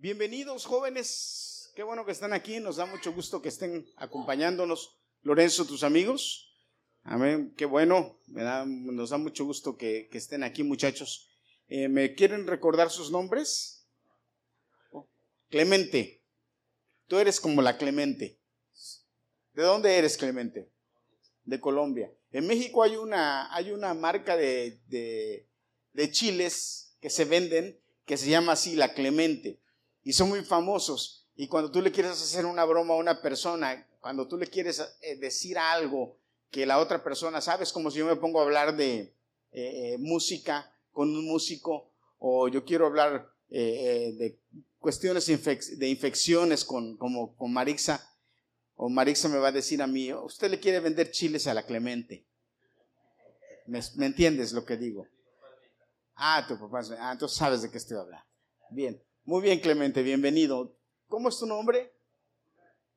Bienvenidos jóvenes, qué bueno que están aquí, nos da mucho gusto que estén acompañándonos. Lorenzo, tus amigos, amén, qué bueno, nos da mucho gusto que, estén aquí muchachos. Eh, ¿Me quieren recordar sus nombres? Clemente, tú eres como la Clemente. ¿De dónde eres Clemente? De Colombia. En México hay una, hay una marca de, de chiles que se venden que se llama así la Clemente y son muy famosos. Y cuando tú le quieres hacer una broma a una persona, cuando tú le quieres eh, decir algo que la otra persona, sabes, como si yo me pongo a hablar de eh, eh, música con un músico, o yo quiero hablar de cuestiones de infecciones con, como, con Marixa, o Marixa me va a decir a mí, usted le quiere vender chiles a la Clemente. ¿Me, ¿me entiendes lo que digo? Ah, tu papá, ah, entonces sabes de qué estoy hablando. Bien. Muy bien, Clemente, bienvenido. ¿Cómo es tu nombre?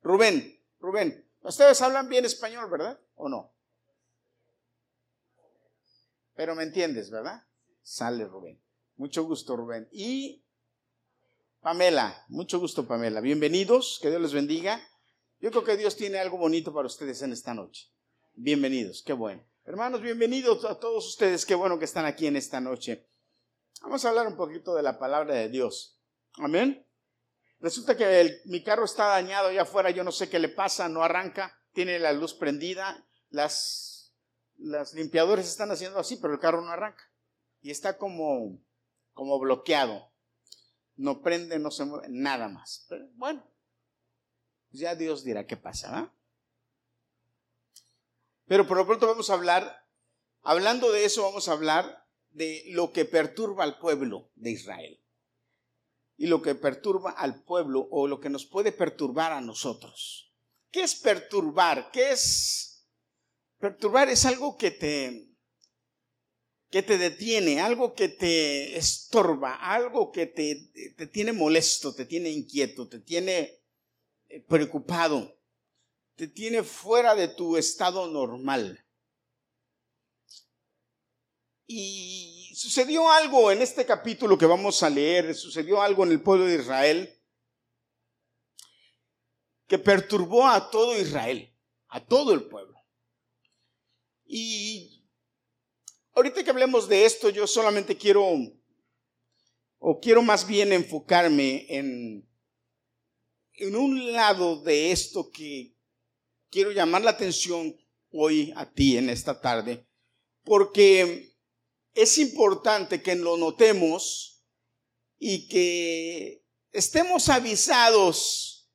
Rubén. Rubén. Ustedes hablan bien español, ¿verdad? ¿O no? Pero me entiendes, ¿verdad? Sale Rubén. Mucho gusto, Rubén. Y Pamela. Mucho gusto, Pamela. Bienvenidos. Que Dios les bendiga. Yo creo que Dios tiene algo bonito para ustedes en esta noche. Bienvenidos. Qué bueno. Hermanos, bienvenidos a todos ustedes. Qué bueno que están aquí en esta noche. Vamos a hablar un poquito de la palabra de Dios. Amén. Resulta que mi carro está dañado allá afuera, yo no sé qué le pasa, no arranca, tiene la luz prendida, las, las limpiadores están haciendo así, pero el carro no arranca. Y está como, como bloqueado. No prende, no se mueve, nada más. Pero bueno, ya Dios dirá qué pasa. Pero por lo pronto vamos a hablar, hablando de eso, vamos a hablar de lo que perturba al pueblo de Israel y lo que perturba al pueblo o lo que nos puede perturbar a nosotros. ¿Qué es perturbar? ¿Qué es perturbar? Es algo que te que te detiene, algo que te estorba, algo que te, te tiene molesto, te tiene inquieto, te tiene eh, preocupado, te tiene fuera de tu estado normal. Y sucedió algo en este capítulo que vamos a leer, sucedió algo en el pueblo de Israel que perturbó a todo Israel, a todo el pueblo. Y ahorita que hablemos de esto, yo solamente quiero, o quiero más bien enfocarme en, en un lado de esto que quiero llamar la atención hoy a ti en esta tarde, porque es importante que lo notemos y que estemos avisados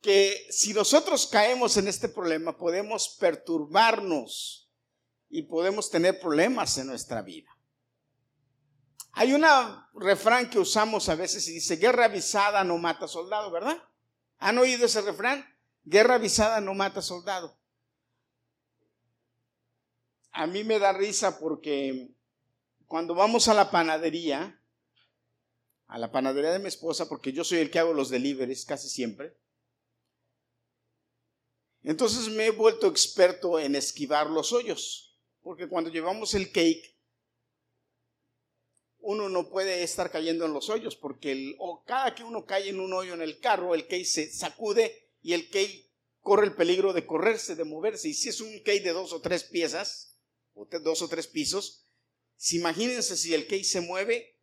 que si nosotros caemos en este problema podemos perturbarnos y podemos tener problemas en nuestra vida. Hay un refrán que usamos a veces y dice, guerra avisada no mata soldado, ¿verdad? ¿Han oído ese refrán? Guerra avisada no mata soldado. A mí me da risa porque cuando vamos a la panadería, a la panadería de mi esposa, porque yo soy el que hago los deliveries casi siempre, entonces me he vuelto experto en esquivar los hoyos, porque cuando llevamos el cake, uno no puede estar cayendo en los hoyos, porque o cada que uno cae en un hoyo en el carro, el cake se sacude y el cake corre el peligro de correrse, de moverse. Y si es un cake de dos o tres piezas, o dos o tres pisos, si imagínense si el case se mueve,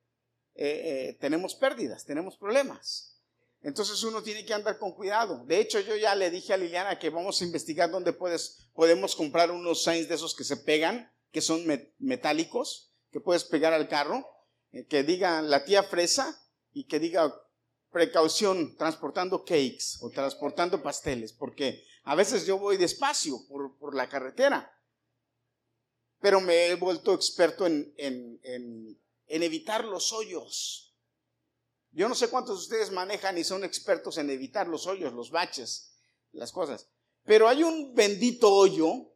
eh, eh, tenemos pérdidas, tenemos problemas. Entonces uno tiene que andar con cuidado. De hecho, yo ya le dije a Liliana que vamos a investigar dónde puedes, podemos comprar unos signs de esos que se pegan, que son metálicos, que puedes pegar al carro, eh, que diga la tía fresa y que diga precaución transportando cakes o transportando pasteles, porque a veces yo voy despacio por la carretera pero me he vuelto experto en, en, evitar los hoyos. Yo no sé cuántos de ustedes manejan y son expertos en evitar los hoyos, los baches, las cosas. Pero hay un bendito hoyo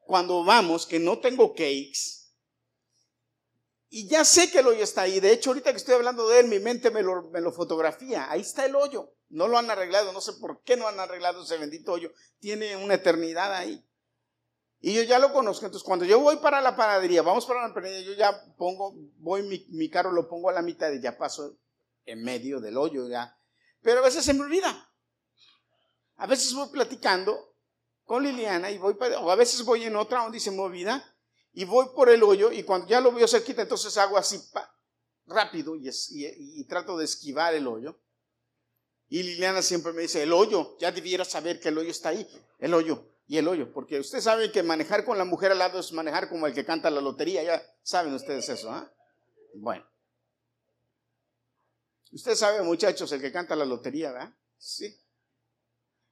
cuando vamos que no tengo cakes y ya sé que el hoyo está ahí. De hecho, ahorita que estoy hablando de él, mi mente me lo, me lo fotografía. Ahí está el hoyo. No lo han arreglado. No sé por qué no han arreglado ese bendito hoyo. Tiene una eternidad ahí. Y yo ya lo conozco. Entonces, cuando yo voy para la panadería, vamos para la panadería, yo ya pongo, voy mi, carro, lo pongo a la mitad y ya paso en medio del hoyo ya. Pero a veces se me olvida. A veces voy platicando con Liliana y voy, o a veces voy en otra donde se me olvida y voy por el hoyo y cuando ya lo veo cerquita, entonces hago así rápido y, trato de esquivar el hoyo. Y Liliana siempre me dice, el hoyo, ya debiera saber que el hoyo está ahí, el hoyo y el hoyo, porque usted sabe que manejar con la mujer al lado es manejar como el que canta la lotería, ya saben ustedes eso, ¿ah? Bueno. Usted sabe, muchachos, el que canta la lotería, ¿verdad? Sí.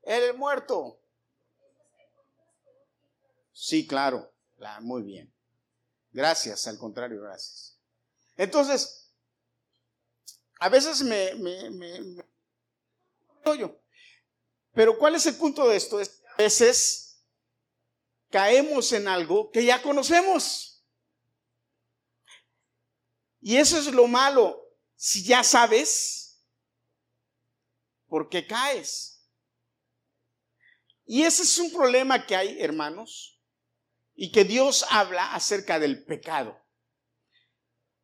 El muerto. Sí, claro. muy bien. Gracias, al contrario, gracias. Entonces, a veces me, me, me, Pero ¿cuál es el punto de esto? Es, a veces caemos en algo que ya conocemos. Y eso es lo malo. Si ya sabes, ¿por qué caes? Y ese es un problema que hay, hermanos, y que Dios habla acerca del pecado.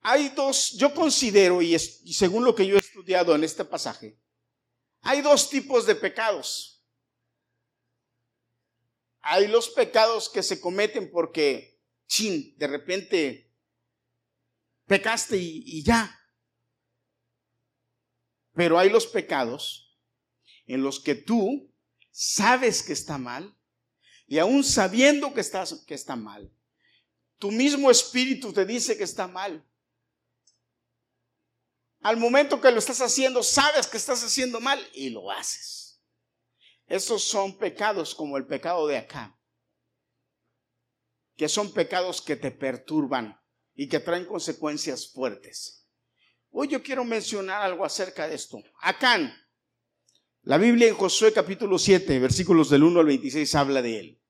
Hay dos, yo considero, y, según lo que yo he estudiado en este pasaje, hay dos tipos de pecados. Hay los pecados que se cometen porque, chin, de repente pecaste y, ya. Pero hay los pecados en los que tú sabes que está mal y aún sabiendo que, estás, que está mal, tu mismo espíritu te dice que está mal. Al momento que lo estás haciendo, sabes que estás haciendo mal y lo haces. Esos son pecados como el pecado de acá, que son pecados que te perturban y que traen consecuencias fuertes. Hoy yo quiero mencionar algo acerca de esto. Acán, la Biblia en Josué capítulo 7, versículos del 1 al 26 habla de él.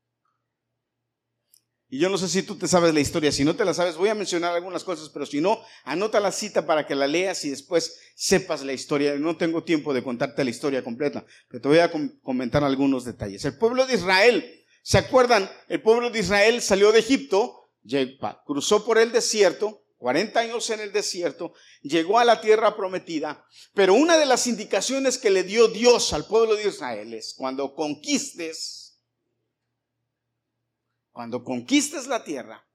Y yo no sé si tú te sabes la historia, si no te la sabes voy a mencionar algunas cosas, pero si no, anota la cita para que la leas y después sepas la historia. No tengo tiempo de contarte la historia completa, pero te voy a comentar algunos detalles. El pueblo de Israel, ¿se acuerdan? El pueblo de Israel salió de Egipto, cruzó por el desierto, 40 años en el desierto, llegó a la tierra prometida, pero una de las indicaciones que le dio Dios al pueblo de Israel es cuando conquistes cuando conquistes la tierra,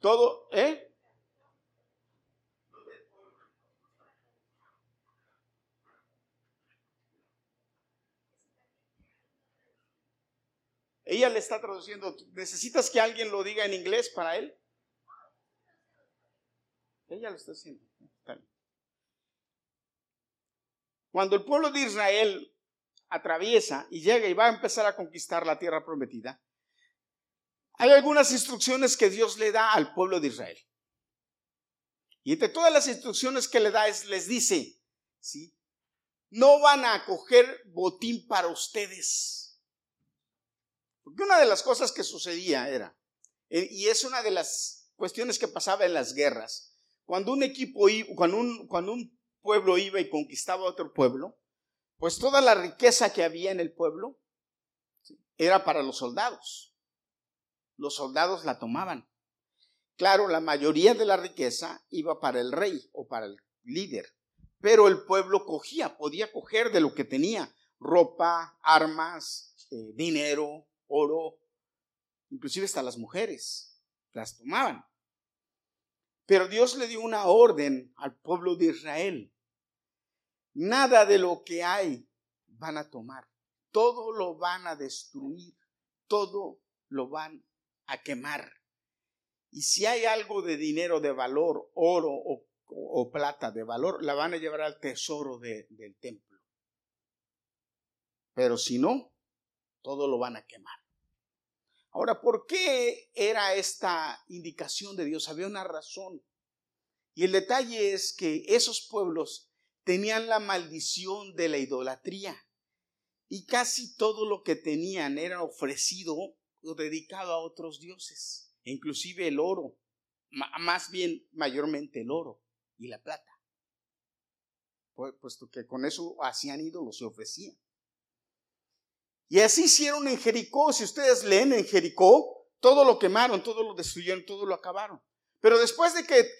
todo, ¿eh? Ella le está traduciendo, ¿necesitas que alguien lo diga en inglés para él? Ella lo está haciendo. Cuando el pueblo de Israel atraviesa y llega y va a empezar a conquistar la tierra prometida, hay algunas instrucciones que Dios le da al pueblo de Israel. Y entre todas las instrucciones que le da es, les dice, ¿sí? No van a coger botín para ustedes. Porque una de las cosas que sucedía era, eh, y es una de las cuestiones que pasaba en las guerras, cuando un equipo, cuando un, cuando un pueblo iba y conquistaba otro pueblo, pues toda la riqueza que había en el pueblo era para los soldados. Los soldados la tomaban. Claro, la mayoría de la riqueza iba para el rey o para el líder, pero el pueblo cogía, podía coger de lo que tenía, ropa, armas, eh, dinero, oro, inclusive hasta las mujeres, las tomaban. Pero Dios le dio una orden al pueblo de Israel Nada de lo que hay van a tomar. Todo lo van a destruir. Todo lo van a quemar. Y si hay algo de dinero de valor, oro o, plata de valor, la van a llevar al tesoro del templo. Pero si no, todo lo van a quemar. Ahora, ¿por qué era esta indicación de Dios? Había una razón. Y el detalle es que esos pueblos tenían la maldición de la idolatría y casi todo lo que tenían era ofrecido o dedicado a otros dioses, inclusive el oro, más bien mayormente el oro y la plata, puesto que con eso hacían ídolos, se ofrecían. Y así hicieron en Jericó, si ustedes leen en Jericó, todo lo quemaron, todo lo destruyeron, todo lo acabaron. Pero después de que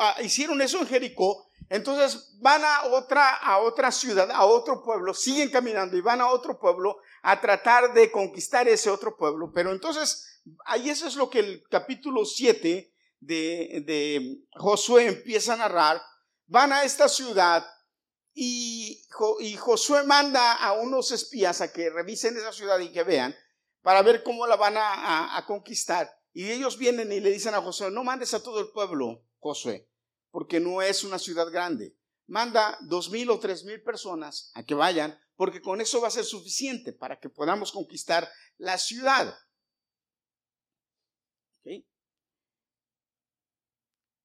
ah, hicieron eso en Jericó, entonces van a otra, a otra ciudad, a otro pueblo, siguen caminando y van a otro pueblo a tratar de conquistar ese otro pueblo. Pero entonces, ahí eso es lo que el capítulo 7 de, de Josué empieza a narrar. Van a esta ciudad y, y Josué manda a unos espías a que revisen esa ciudad y que vean para ver cómo la van a, conquistar. Y ellos vienen y le dicen a Josué, no mandes a todo el pueblo, Josué, porque no es una ciudad grande. Manda dos mil o tres mil personas a que vayan, porque con eso va a ser suficiente para que podamos conquistar la ciudad.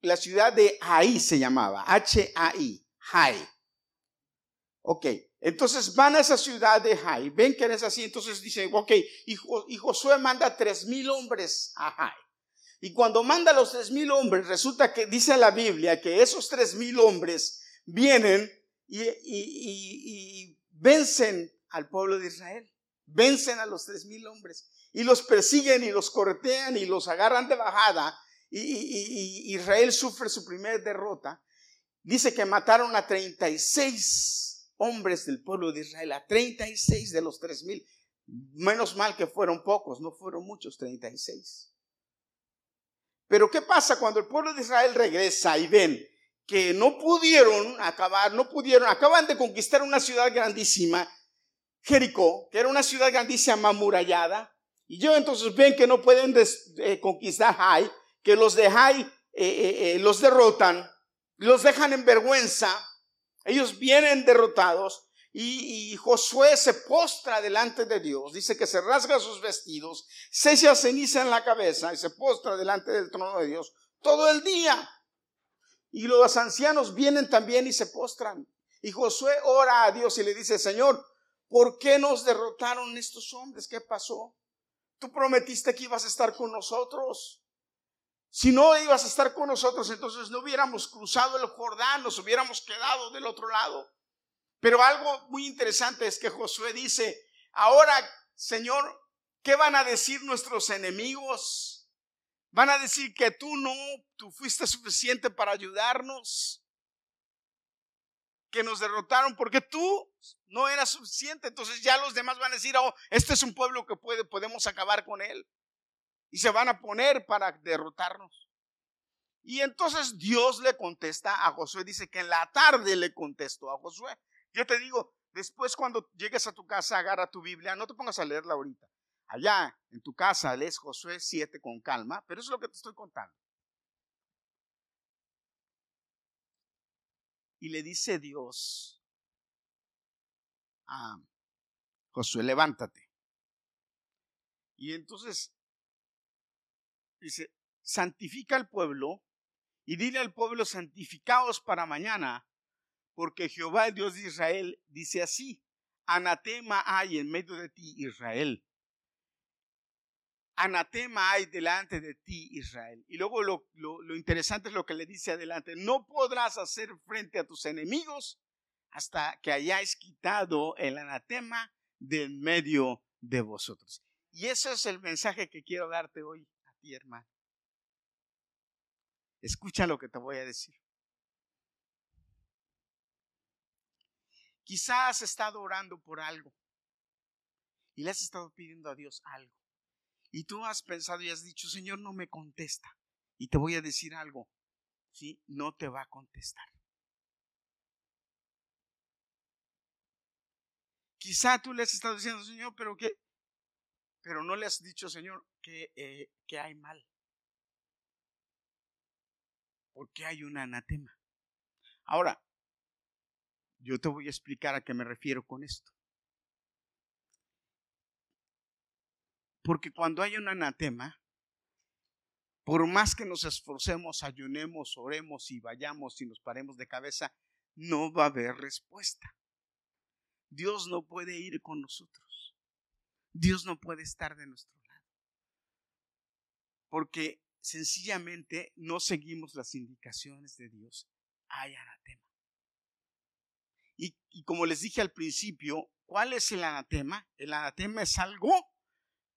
La ciudad de Ahí se llamaba, H-A-I, Hai. Ok, entonces van a esa ciudad de Jai, ven que es así, entonces dicen, ok, y, Josué manda tres mil hombres a Jai. Y cuando manda los tres mil hombres, resulta que dice la Biblia que esos tres mil hombres vienen y, vencen al pueblo de Israel, vencen a los tres mil hombres y los persiguen y los cortean y los agarran de bajada y, Israel sufre su primera derrota. Dice que mataron a 36 hombres del pueblo de Israel, a 36 de los 3 mil. Menos mal que fueron pocos, no fueron muchos, 36. Pero ¿qué pasa cuando el pueblo de Israel regresa y ven que no pudieron acabar, no pudieron, acaban de conquistar una ciudad grandísima, Jericó, que era una ciudad grandísima amurallada, y yo entonces ven que no pueden eh, conquistar Jai, que los de Jai eh, eh, los derrotan, los dejan en vergüenza, ellos vienen derrotados y, Josué se postra delante de Dios. Dice que se rasga sus vestidos, se echa ceniza en la cabeza y se postra delante del trono de Dios todo el día. Y los ancianos vienen también y se postran. Y Josué ora a Dios y le dice, Señor, ¿por qué nos derrotaron estos hombres? ¿Qué pasó? Tú prometiste que ibas a estar con nosotros. Si no ibas a estar con nosotros, entonces no hubiéramos cruzado el Jordán, nos hubiéramos quedado del otro lado. Pero algo muy interesante es que Josué dice, ahora, Señor, ¿qué van a decir nuestros enemigos? Van a decir que tú no, tú fuiste suficiente para ayudarnos, que nos derrotaron porque tú no eras suficiente. Entonces ya los demás van a decir, oh, este es un pueblo que puede, podemos acabar con él y se van a poner para derrotarnos. Y entonces Dios le contesta a Josué, dice que en la tarde le contestó a Josué. Yo te digo, después cuando llegues a tu casa, agarra tu Biblia, no te pongas a leerla ahorita. Allá en tu casa lees Josué 7 con calma, pero eso es lo que te estoy contando. Y le dice Dios a Josué, levántate. Y entonces Dice, santifica al pueblo y dile al pueblo, santificaos para mañana, porque Jehová, el Dios de Israel, dice así, anatema hay en medio de ti, Israel. Anatema hay delante de ti, Israel. Y luego lo, lo interesante es lo que le dice adelante, no podrás hacer frente a tus enemigos hasta que hayáis quitado el anatema del medio de vosotros. Y ese es el mensaje que quiero darte hoy hermano. Escucha lo que te voy a decir. Quizás has estado orando por algo y le has estado pidiendo a Dios algo. Y tú has pensado y has dicho, Señor, no me contesta. Y te voy a decir algo, ¿sí? No te va a contestar. Quizá tú le has estado diciendo, Señor, pero qué, pero no le has dicho, Señor, que, eh, que hay mal. Porque hay un anatema. Ahora, yo te voy a explicar a qué me refiero con esto. Porque cuando hay un anatema, por más que nos esforcemos, ayunemos, oremos y vayamos y nos paremos de cabeza, no va a haber respuesta. Dios no puede ir con nosotros. Dios no puede estar de nuestro lado. Porque sencillamente no seguimos las indicaciones de Dios. Hay. Y, como les dije al principio, ¿cuál es el anatema? El anatema es algo,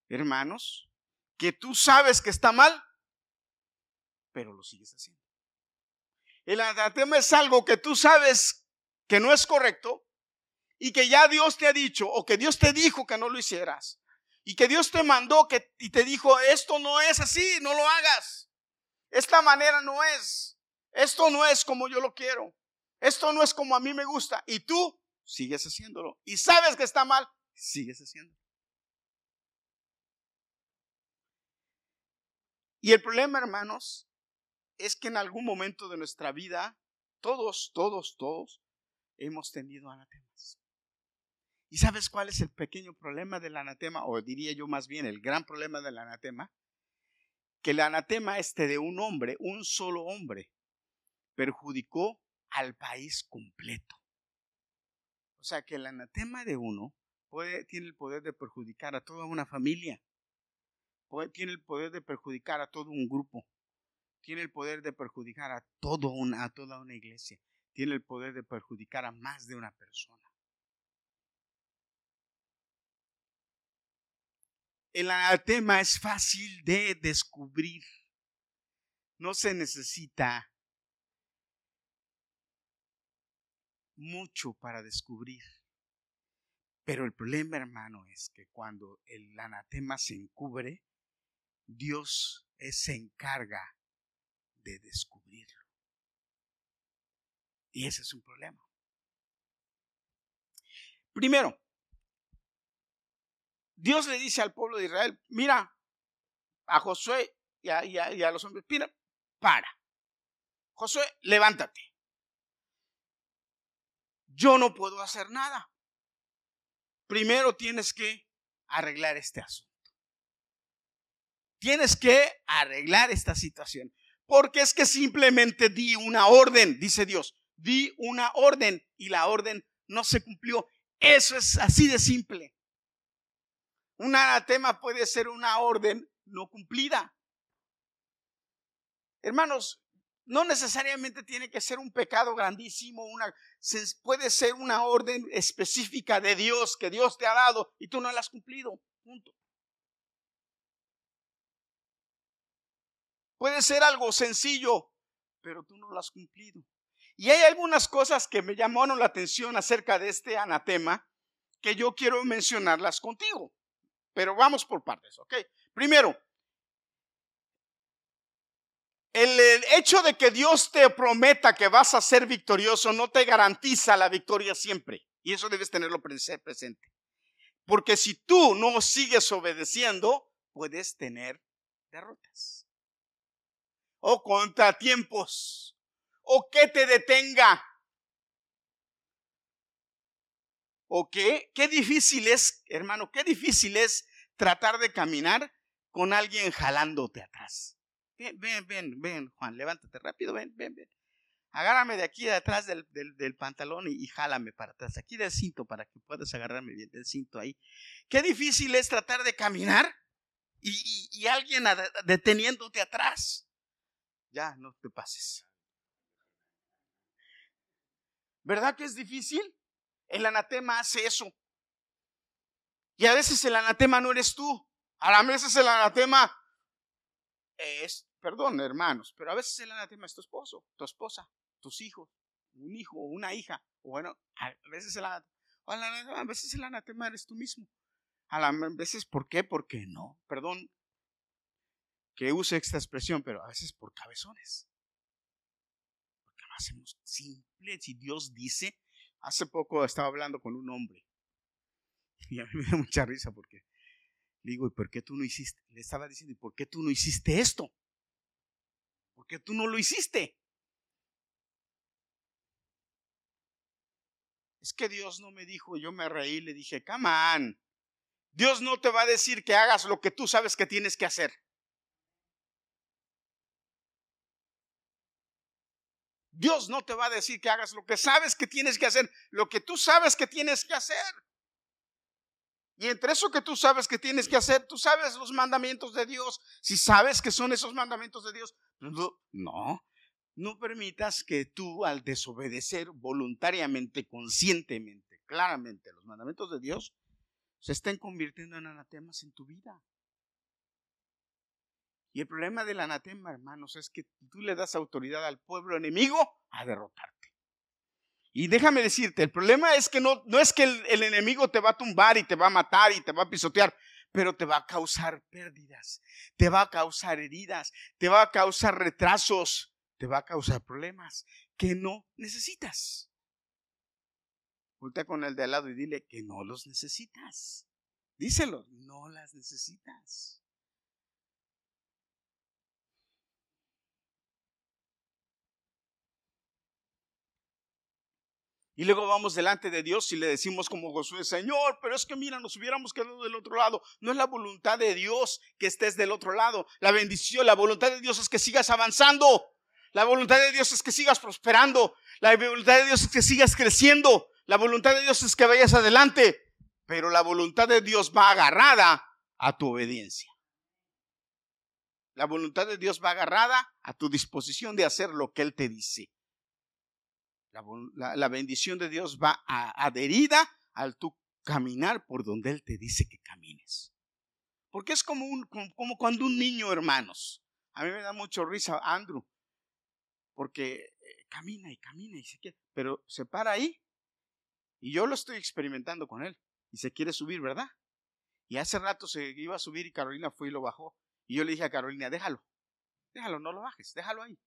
hermanos, que tú sabes que está mal, pero lo sigues haciendo. El anatema es algo que tú sabes que no es correcto y que ya Dios te ha dicho o que Dios te dijo que no lo hicieras y que Dios te mandó que, y te dijo, esto no es así, no lo hagas. Esta manera no es. Esto no es como yo lo quiero. Esto no es como a mí me gusta. Y tú sigues haciéndolo. Y sabes que está mal, sigues haciéndolo. Y el problema, hermanos, es que en algún momento de nuestra vida, todos, todos, todos, hemos tenido anatemas. ¿Y sabes cuál es el pequeño problema del anatema? O diría yo más bien el gran problema del anatema. Que el anatema este de un hombre, un solo hombre, perjudicó al país completo. O sea que el anatema de uno puede, tiene el poder de perjudicar a toda una familia tiene el poder de perjudicar a todo un grupo, tiene el poder de perjudicar a, todo una, a toda una iglesia, tiene el poder de perjudicar a más de una persona. El anatema es fácil de descubrir. No se necesita mucho para descubrir. Pero el problema, hermano, es que cuando el anatema se encubre, Dios se encarga de descubrirlo. Y ese es un problema. Primero, Dios le dice al pueblo de Israel, mira, a Josué y a, los hombres, mira, para. Josué, levántate. Yo no puedo hacer nada. Primero tienes que arreglar este asunto. Tienes que arreglar esta situación. Porque es que simplemente di una orden, dice Dios. Di una orden y la orden no se cumplió. Eso es así de simple. Un anatema puede ser una orden no cumplida. Hermanos, no necesariamente tiene que ser un pecado grandísimo, puede ser una orden específica de Dios que Dios te ha dado y tú no la has cumplido. Puede ser algo sencillo, pero tú no lo has cumplido. Y hay algunas cosas que me llamaron la atención acerca de este anatema que yo quiero mencionarlas contigo. Pero vamos por partes, ¿ok? Primero, el, hecho de que Dios te prometa que vas a ser victorioso no te garantiza la victoria siempre. Y eso debes tenerlo presente. Porque si tú no sigues obedeciendo, puedes tener derrotas o contratiempos o que te detenga. ¿O qué? Qué difícil es, hermano, qué difícil es tratar de caminar con alguien jalándote atrás. Ven, ven, ven, ven, Juan, levántate rápido, ven, ven, ven. Agárrame de aquí de atrás del, pantalón y, jálame para atrás, aquí del cinto para que puedas agarrarme bien del cinto ahí. Qué difícil es tratar de caminar y, y alguien deteniéndote atrás ya no te pases. ¿Verdad que es difícil? El anatema hace eso. Y a veces el anatema no eres tú. A veces el anatema es, perdón hermanos, pero a veces el anatema es tu esposo, tu esposa, tus hijos, un hijo o una hija. Bueno, a veces el anatema, a veces el anatema eres tú mismo. A veces, ¿por qué? No. Perdón, que use esta expresión, pero a veces por cabezones. Porque hacemos simple. Si Dios dice, hace poco estaba hablando con un hombre y a mí me da mucha risa porque le digo, ¿y por qué tú no hiciste? Le estaba diciendo, ¿y por qué tú no hiciste esto? ¿Por qué tú no lo hiciste? Es que Dios no me dijo, yo me reí, le dije, come on. Dios no te va a decir que hagas lo que tú sabes que tienes que hacer. Dios no te va a decir que hagas lo que sabes que tienes que hacer, lo que tú sabes que tienes que hacer. Y entre eso que tú sabes que tienes que hacer, tú sabes los mandamientos de Dios. Si sabes que son esos mandamientos de Dios, no, no permitas que tú al desobedecer voluntariamente, conscientemente, claramente los mandamientos de Dios, se estén convirtiendo en anatemas en tu vida. Y el problema del anatema, hermanos, es que tú le das autoridad al pueblo enemigo a derrotarte. Y déjame decirte, el problema es que no, no es que el enemigo te va a tumbar y te va a matar y te va a pisotear, pero te va a causar pérdidas, te va a causar heridas, te va a causar retrasos, te va a causar problemas que no necesitas. Voltea con el de al lado y dile que no los necesitas. Díselo, no las necesitas. Y luego vamos delante de Dios y le decimos como Josué, Señor, pero es que mira, nos hubiéramos quedado del otro lado. No es la voluntad de Dios que estés del otro lado. La bendición, la voluntad de Dios es que sigas avanzando. La voluntad de Dios es que sigas prosperando. La voluntad de Dios es que sigas creciendo. La voluntad de Dios es que vayas adelante. Pero la voluntad de Dios va agarrada a tu obediencia. La voluntad de Dios va agarrada a tu disposición de hacer lo que Él te dice. La, bendición de Dios va adherida al tu caminar por donde Él te dice que camines. Porque es como, un, como, cuando un niño, hermanos, a mí me da mucho risa Andrew, porque eh, camina y camina y se quiere, pero se para ahí y yo lo estoy experimentando con él y se quiere subir, ¿verdad? Y hace rato se iba a subir y Carolina fue y lo bajó. Y yo le dije a Carolina, déjalo, déjalo, no lo bajes, déjalo ahí.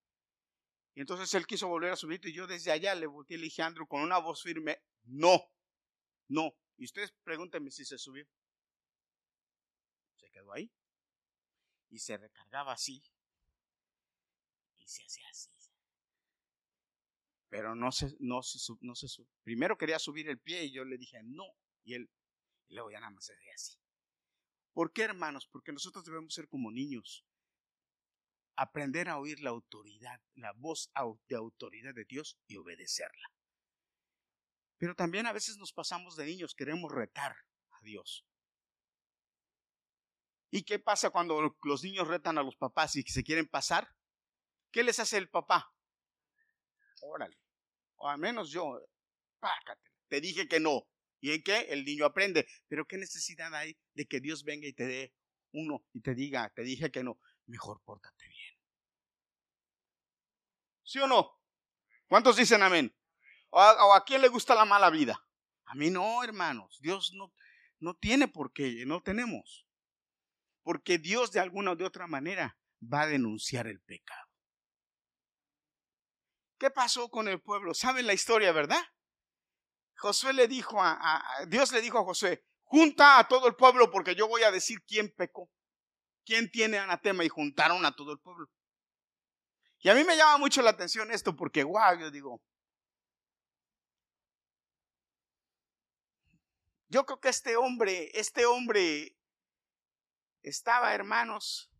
Y entonces él quiso volver a subir y yo desde allá le volteé y dije a Andrew con una voz firme, no, no. Y ustedes pregúntenme si se subió. Se quedó ahí. Y se recargaba así. Y se hacía así. Pero no se, no se, no se subió. Primero quería subir el pie y yo le dije no. Y él, y luego ya nada más se hacía así. ¿Por qué, hermanos? Porque nosotros debemos ser como niños aprender a oír la autoridad, la voz de autoridad de Dios y obedecerla. Pero también a veces nos pasamos de niños, queremos retar a Dios. ¿Y qué pasa cuando los niños retan a los papás y se quieren pasar? ¿Qué les hace el papá? Órale. O al menos yo, pácate. Te dije que no. ¿Y en qué? El niño aprende. Pero ¿qué necesidad hay de que Dios venga y te dé uno y te diga, te dije que no? Mejor pórtate bien. ¿Sí o no? ¿Cuántos dicen amén? ¿O a, quién le gusta la mala vida? A mí no, hermanos. Dios no, no tiene por qué, no tenemos. Porque Dios de alguna o de otra manera va a denunciar el pecado. ¿Qué pasó con el pueblo? ¿Saben la historia, verdad? Josué le dijo a, a, Dios le dijo a Josué, junta a todo el pueblo porque yo voy a decir quién pecó, quién tiene anatema y juntaron a todo el pueblo. Y a mí me llama mucho la atención esto porque, wow, yo digo, yo creo que este hombre, este hombre estaba, hermanos,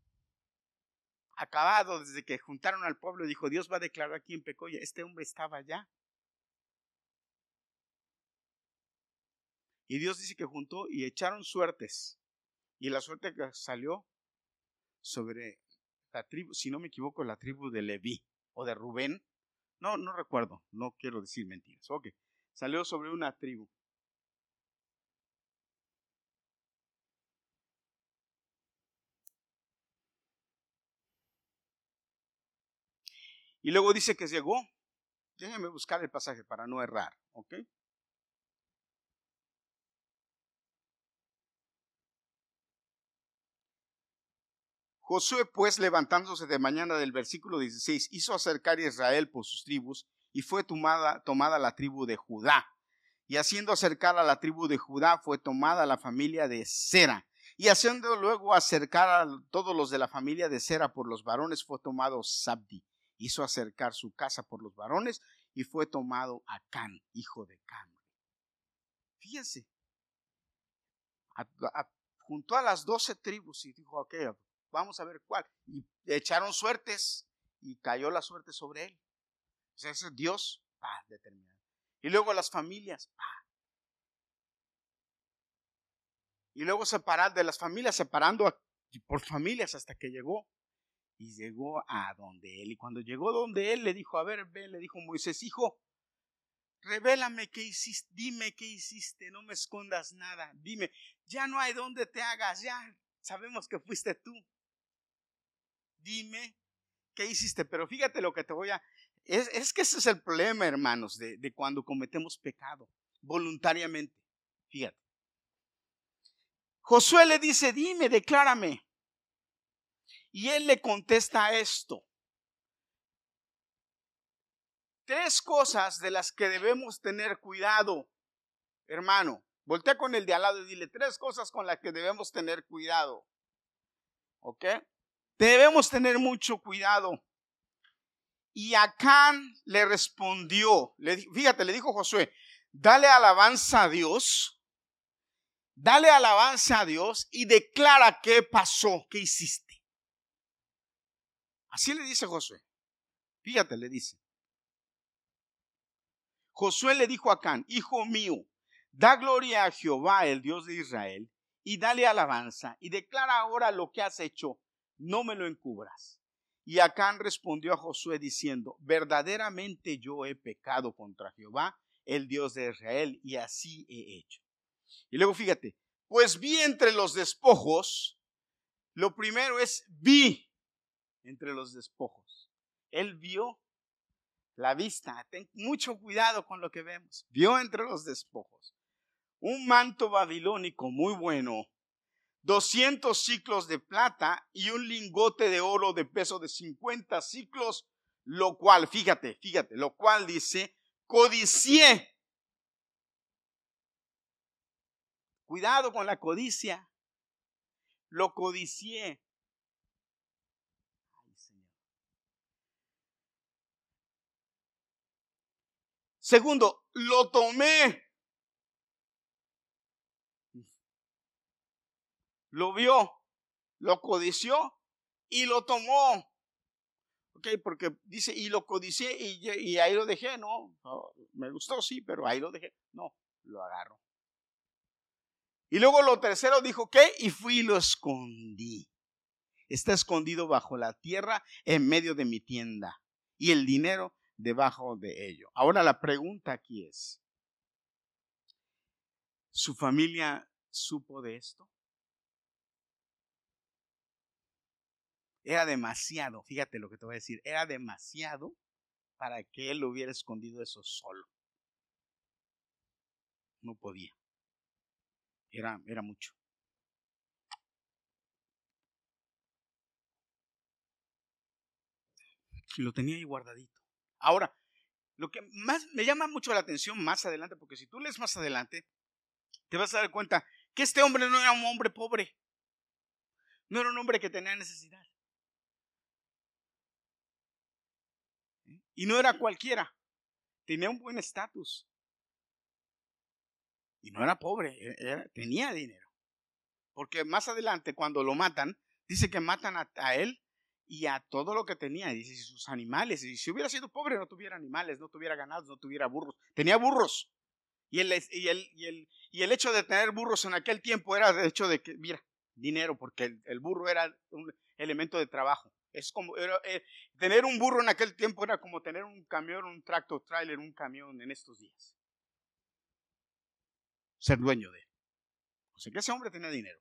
acabado desde que juntaron al pueblo dijo, Dios va a declarar quién pecó. Y este hombre estaba allá. Y Dios dice que juntó y echaron suertes. Y la suerte que salió sobre la tribu, si no me equivoco, la tribu de Leví o de Rubén. No, no recuerdo, no quiero decir mentiras. Ok, salió sobre una tribu. Y luego dice que llegó. Déjenme buscar el pasaje para no errar, ¿ok? Josué, pues, levantándose de mañana del versículo 16, hizo acercar a Israel por sus tribus, y fue tomada, tomada la tribu de Judá. Y haciendo acercar a la tribu de Judá, fue tomada la familia de Sera. Y haciendo luego acercar a todos los de la familia de Sera por los varones, fue tomado Sabdi. Hizo acercar su casa por los varones, y fue tomado Acán, hijo de Can. Fíjense, junto a las doce tribus y dijo, ok, vamos a ver cuál. Y echaron suertes y cayó la suerte sobre él. ese es Dios, determinado. Y luego las familias, Y luego separar de las familias, separando por familias hasta que llegó. Y llegó a donde él. Y cuando llegó donde él, le dijo, a ver, ve, le dijo Moisés, hijo, revélame qué hiciste, dime qué hiciste, no me escondas nada, dime, ya no hay donde te hagas, ya sabemos que fuiste tú. Dime qué hiciste, pero fíjate lo que te voy a... Es, que ese es el problema, hermanos, de, de cuando cometemos pecado voluntariamente. Fíjate. Josué le dice, dime, declárame. Y él le contesta esto. Tres cosas de las que debemos tener cuidado, hermano. Voltea con el de al lado y dile tres cosas con las que debemos tener cuidado. ¿Ok? Debemos tener mucho cuidado. Y Acán le respondió, fíjate, le dijo Josué, dale alabanza a Dios, dale alabanza a Dios y declara qué pasó, qué hiciste. Así le dice Josué. Fíjate, le dice. Josué le dijo a Acán, hijo mío, Da gloria a Jehová, el Dios de Israel, y dale alabanza, y declara ahora lo que has hecho, no me lo encubras. Y Acán respondió a Josué diciendo, verdaderamente yo he pecado contra Jehová, el Dios de Israel, y así he hecho. Y luego fíjate, pues vi entre los despojos, lo primero es vi entre los despojos. Él vio la vista, ten mucho cuidado con lo que vemos. Vio entre los despojos un manto babilónico muy bueno, 200 ciclos de plata y un lingote de oro de peso de 50 ciclos, lo cual, fíjate, fíjate, lo cual dice, codicié. Cuidado con la codicia. Lo codicié. Segundo, lo tomé. Lo vio, lo codició y lo tomó. Ok, porque dice, y lo codicié y, ahí lo dejé, no, me gustó, sí, pero ahí lo dejé. No, lo agarro. Y luego lo tercero dijo, ¿qué? Y fui y lo escondí. Está escondido bajo la tierra en medio de mi tienda y el dinero debajo de ello. Ahora la pregunta aquí es, ¿su familia supo de esto? Era demasiado, fíjate lo que te voy a decir, era demasiado para que él hubiera escondido eso solo. No podía. Era, era mucho. Lo tenía ahí guardadito. Ahora, lo que más me llama mucho la atención más adelante, porque si tú lees más adelante, te vas a dar cuenta que este hombre no era un hombre pobre. No era un hombre que tenía necesidad. Y no era cualquiera. Tenía un buen estatus. Y no era pobre, e-, tenía dinero. Porque más adelante, cuando lo matan, dice que matan a, él y a todo lo que tenía. Dice, sus animales. Y si hubiera sido pobre, no tuviera animales, no tuviera ganados, no tuviera burros. Tenía burros. Y el, y el, y el, y el hecho de tener burros en aquel tiempo era de hecho de que, mira, dinero, porque el burro era un elemento de trabajo. Es como eh, tener un burro en aquel tiempo era como tener un camión, un tractor trailer, un camión en estos días. Ser dueño de él. O sea que ese hombre tenía dinero.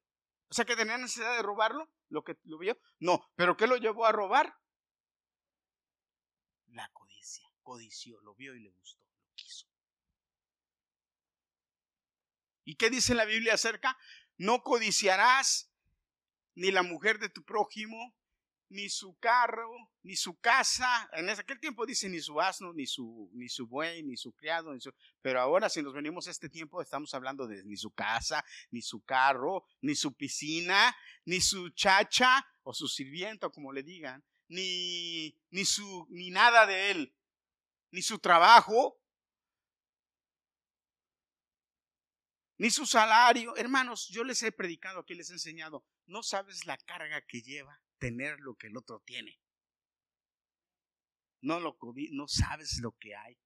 O sea que tenía necesidad de robarlo, lo que lo vio. No, pero ¿qué lo llevó a robar? La codicia. Codició, lo vio y le gustó, lo quiso. ¿Y qué dice la Biblia acerca? No codiciarás ni la mujer de tu prójimo, ni su carro, ni su casa. En aquel tiempo dice ni su asno, ni su, ni su buey, ni su criado. pero ahora si nos venimos a este tiempo estamos hablando de ni su casa, ni su carro, ni su piscina, ni su chacha o su sirviento, como le digan, ni, ni, su, ni nada de él, ni su trabajo, ni su salario. Hermanos, yo les he predicado aquí, les he enseñado, no sabes la carga que lleva tener lo que el otro tiene. No, lo, no sabes lo que hay.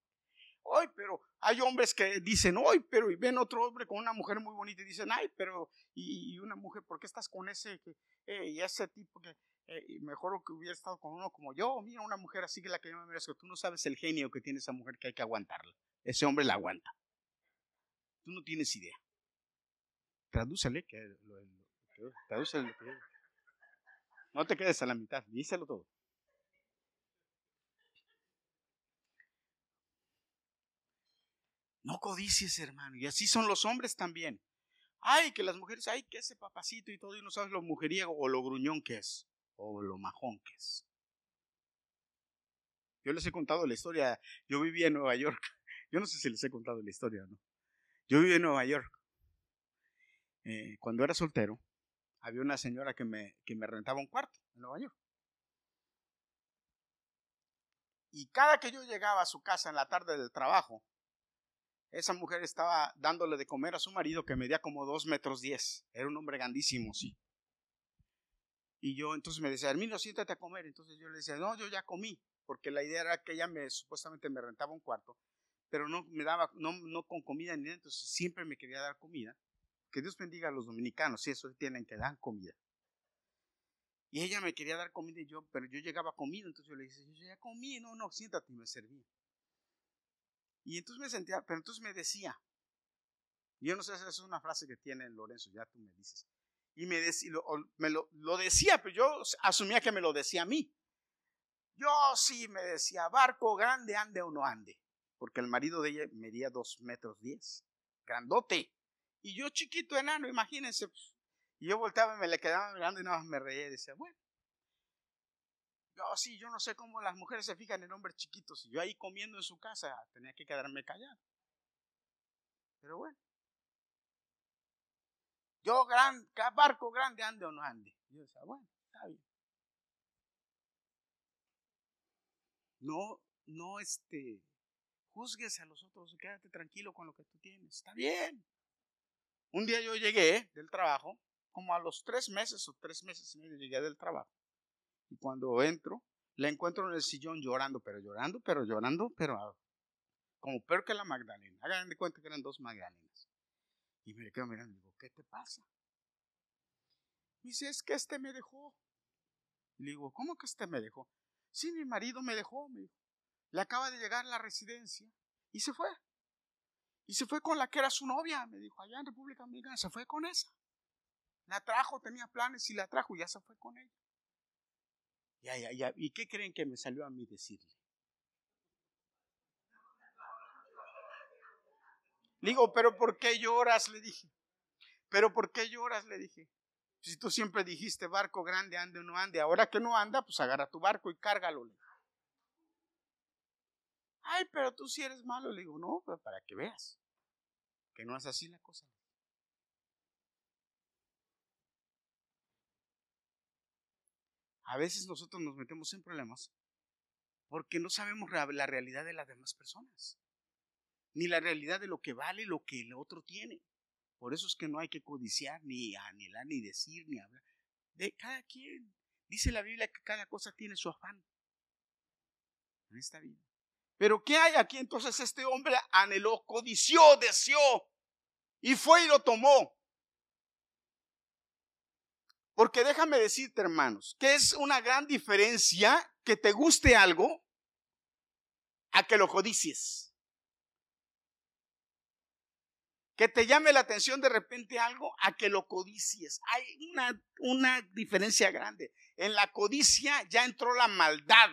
Hoy, pero hay hombres que dicen, hoy, pero y ven otro hombre con una mujer muy bonita y dicen, ay, pero y, una mujer, ¿por qué estás con ese eh, y ese tipo que eh, mejor que hubiera estado con uno como yo? Mira, una mujer así que la que yo me merezco. Tú no sabes el genio que tiene esa mujer que hay que aguantarla. Ese hombre la aguanta. Tú no tienes idea. Tradúcele que No te quedes a la mitad, díselo todo. No codicies, hermano. Y así son los hombres también. Ay, que las mujeres, ay, que ese papacito y todo, y no sabes lo mujeriego o lo gruñón que es, o lo majón que es. Yo les he contado la historia. Yo vivía en Nueva York. Yo no sé si les he contado la historia o no. Yo vivía en Nueva York. Eh, cuando era soltero, había una señora que me, que me rentaba un cuarto en Nueva York. Y cada que yo llegaba a su casa en la tarde del trabajo, esa mujer estaba dándole de comer a su marido que medía como dos metros diez. Era un hombre grandísimo, sí. Y yo entonces me decía, Hermino, siéntate a comer. Entonces yo le decía, no, yo ya comí, porque la idea era que ella me supuestamente me rentaba un cuarto, pero no me daba, no, no con comida ni nada, entonces siempre me quería dar comida. Que Dios bendiga a los dominicanos, si eso tienen que dar comida. Y ella me quería dar comida y yo, pero yo llegaba comido, entonces yo le dije, yo ya comí, no, no, siéntate y me servía. Y entonces me sentía, pero entonces me decía, yo no sé si es una frase que tiene Lorenzo, ya tú me dices. Y me, decía, me lo, lo, decía, pero yo asumía que me lo decía a mí. Yo sí me decía, barco grande, ande o no ande. Porque el marido de ella medía dos metros diez, grandote. Y yo chiquito, enano, imagínense. Pues. Y yo volteaba y me le quedaba mirando y nada más me reía y decía, bueno. Yo sí, yo no sé cómo las mujeres se fijan en hombres chiquitos. Y yo ahí comiendo en su casa tenía que quedarme callado. Pero bueno. Yo, gran, barco grande, ande o no ande. Yo decía, bueno, está bien. No, no, este, juzgues a los otros, quédate tranquilo con lo que tú tienes. Está bien. Un día yo llegué del trabajo, como a los tres meses o tres meses y medio llegué del trabajo. Y cuando entro, la encuentro en el sillón llorando, pero llorando, pero llorando, pero como peor que la Magdalena. Hagan de cuenta que eran dos Magdalenas. Y me quedo mirando y digo, ¿qué te pasa? Me dice, es que este me dejó. Le digo, ¿cómo que este me dejó? Sí, mi marido me dejó, me dijo. Le acaba de llegar a la residencia y se fue. Y se fue con la que era su novia, me dijo, allá en República Dominicana, se fue con esa. La trajo, tenía planes y la trajo y ya se fue con ella. Ya, ya, ya. ¿Y qué creen que me salió a mí decirle? Le digo, pero ¿por qué lloras? Le dije. ¿Pero por qué lloras? Le dije. Si tú siempre dijiste barco grande, ande o no ande, ahora que no anda, pues agarra tu barco y cárgalo. Ay, pero tú si eres malo. Le digo, no, pero para que veas que no es así la cosa. A veces nosotros nos metemos en problemas porque no sabemos la realidad de las demás personas, ni la realidad de lo que vale lo que el otro tiene. Por eso es que no hay que codiciar, ni anhelar, ni decir, ni hablar. De cada quien. Dice la Biblia que cada cosa tiene su afán en esta vida. Pero ¿qué hay aquí? Entonces este hombre anheló, codició, deseó y fue y lo tomó. Porque déjame decirte, hermanos, que es una gran diferencia que te guste algo a que lo codicies que te llame la atención de repente algo a que lo codicies. Hay una, una diferencia grande. En la codicia ya entró la maldad.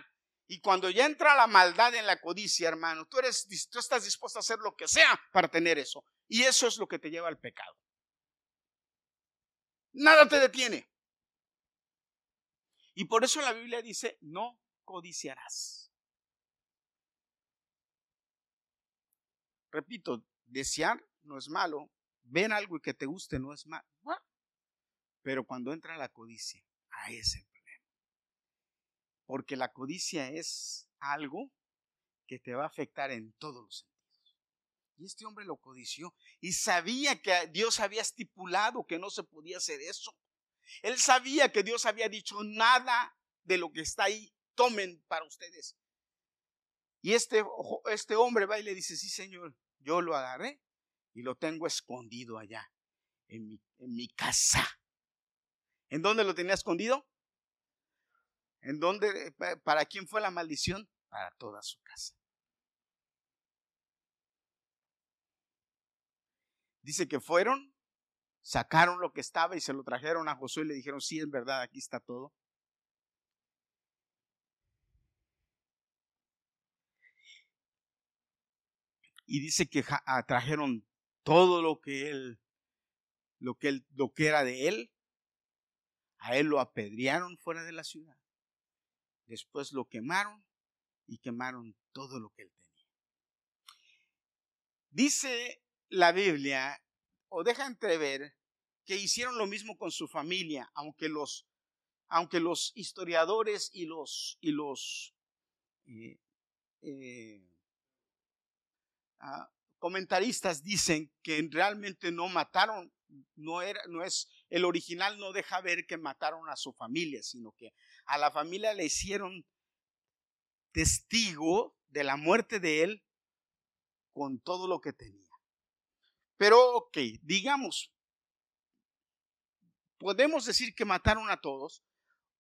Y cuando ya entra la maldad en la codicia, hermano, tú, eres, tú estás dispuesto a hacer lo que sea para tener eso. Y eso es lo que te lleva al pecado. Nada te detiene. Y por eso la Biblia dice, no codiciarás. Repito, desear no es malo, ven algo y que te guste no es malo. Pero cuando entra la codicia, ahí es el problema. Porque la codicia es algo que te va a afectar en todos los sentidos. Y este hombre lo codició y sabía que Dios había estipulado que no se podía hacer eso. Él sabía que Dios había dicho nada de lo que está ahí, tomen para ustedes. Y este, este hombre va y le dice, sí Señor, yo lo agarré y lo tengo escondido allá, en mi, en mi casa. ¿En dónde lo tenía escondido? ¿En dónde, ¿Para quién fue la maldición? Para toda su casa. Dice que fueron, sacaron lo que estaba y se lo trajeron a Josué y le dijeron, sí, es verdad, aquí está todo. Y dice que ah, trajeron todo lo que él, lo que él, lo que era de él. A él lo apedrearon fuera de la ciudad. Después lo quemaron y quemaron todo lo que él tenía. Dice la Biblia, o deja entrever, que hicieron lo mismo con su familia, aunque los, aunque los historiadores y los, y los eh, eh, ah, comentaristas dicen que realmente no mataron, no, era, no es, el original no deja ver que mataron a su familia, sino que a la familia le hicieron testigo de la muerte de él con todo lo que tenía. Pero, ok, digamos, podemos decir que mataron a todos,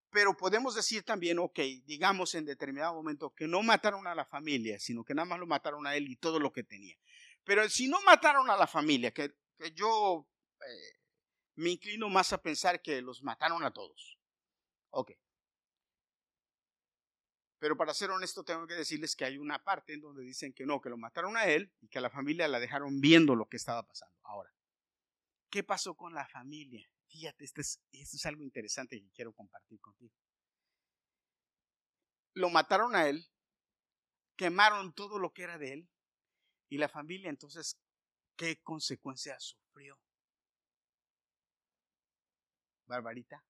pero podemos decir también, ok, digamos en determinado momento que no mataron a la familia, sino que nada más lo mataron a él y todo lo que tenía. Pero si no mataron a la familia, que, yo eh, me inclino más a pensar que los mataron a todos. Ok. Pero para ser honesto, tengo que decirles que hay una parte en donde dicen que no, que lo mataron a él y que a la familia la dejaron viendo lo que estaba pasando. Ahora, ¿qué pasó con la familia? Fíjate, esto es, esto es algo interesante que quiero compartir contigo. Lo mataron a él, quemaron todo lo que era de él, y la familia entonces, ¿qué consecuencias sufrió? Barbarita,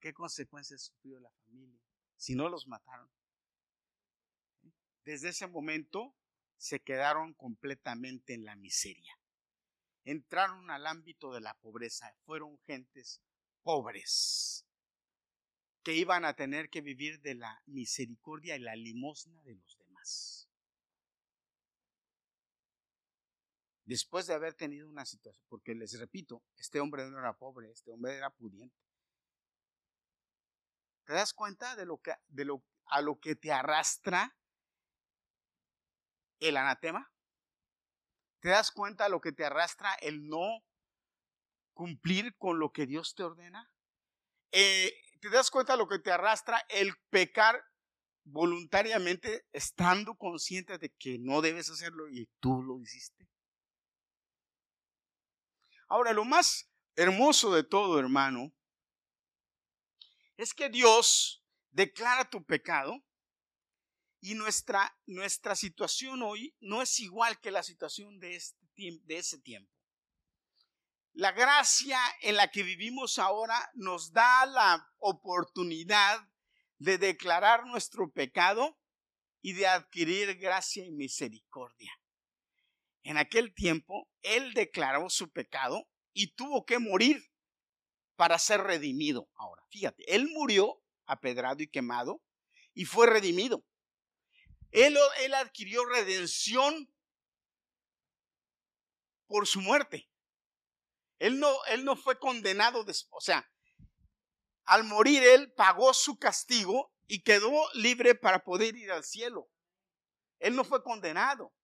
¿qué consecuencias sufrió la familia si no los mataron? Desde ese momento se quedaron completamente en la miseria entraron al ámbito de la pobreza. Fueron gentes pobres que iban a tener que vivir de la misericordia y la limosna de los demás. Después de haber tenido una situación, porque les repito, este hombre no era pobre, este hombre era pudiente. ¿Te das cuenta de lo que, de lo, a lo que te arrastra el anatema? ¿Te das cuenta lo que te arrastra el no cumplir con lo que Dios te ordena? Eh, ¿Te das cuenta lo que te arrastra el pecar voluntariamente estando consciente de que no debes hacerlo y tú lo hiciste? Ahora, lo más hermoso de todo, hermano, es que Dios declara tu pecado y nuestra, nuestra situación hoy no es igual que la situación de, este, de ese tiempo. La gracia en la que vivimos ahora nos da la oportunidad de declarar nuestro pecado y de adquirir gracia y misericordia. En aquel tiempo, Él declaró su pecado y tuvo que morir para ser redimido. Ahora, fíjate, Él murió apedrado y quemado y fue redimido. Él, adquirió redención por su muerte. Él no, él no fue condenado, o sea, al morir él pagó su castigo y quedó libre para poder ir al cielo. Él no fue condenado,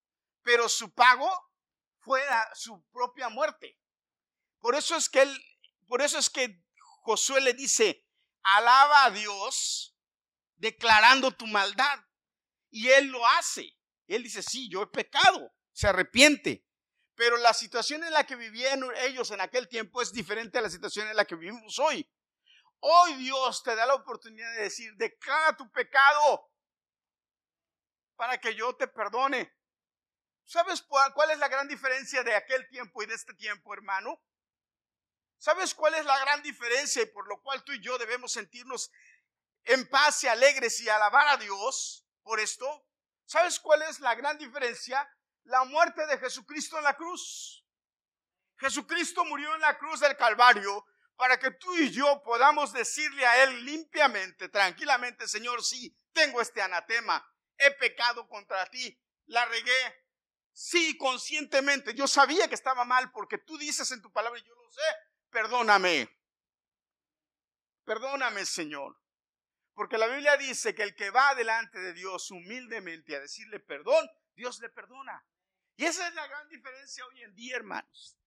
pero su pago fue su propia muerte. Por eso es que él, por eso es que Josué le dice, alaba a Dios declarando tu maldad. Y él lo hace. Él dice, sí, yo he pecado, se arrepiente. Pero la situación en la que vivían ellos en aquel tiempo es diferente a la situación en la que vivimos hoy. Hoy Dios te da la oportunidad de decir, declara tu pecado para que yo te perdone. ¿Sabes cuál es la gran diferencia de aquel tiempo y de este tiempo, hermano? ¿Sabes cuál es la gran diferencia y por lo cual tú y yo debemos sentirnos en paz y alegres y alabar a Dios? por esto. ¿Sabes cuál es la gran diferencia? La muerte de Jesucristo en la cruz. Jesucristo murió en la cruz del Calvario para que tú y yo podamos decirle a Él limpiamente, tranquilamente, Señor, sí, tengo este anatema, he pecado contra ti, la regué. Sí, conscientemente, yo sabía que estaba mal porque tú dices en tu palabra y yo lo sé, perdóname. Perdóname, Señor. Porque la Biblia dice que el que va delante de Dios humildemente a decirle perdón, Dios le perdona. Y esa es la gran diferencia hoy en día, hermanos.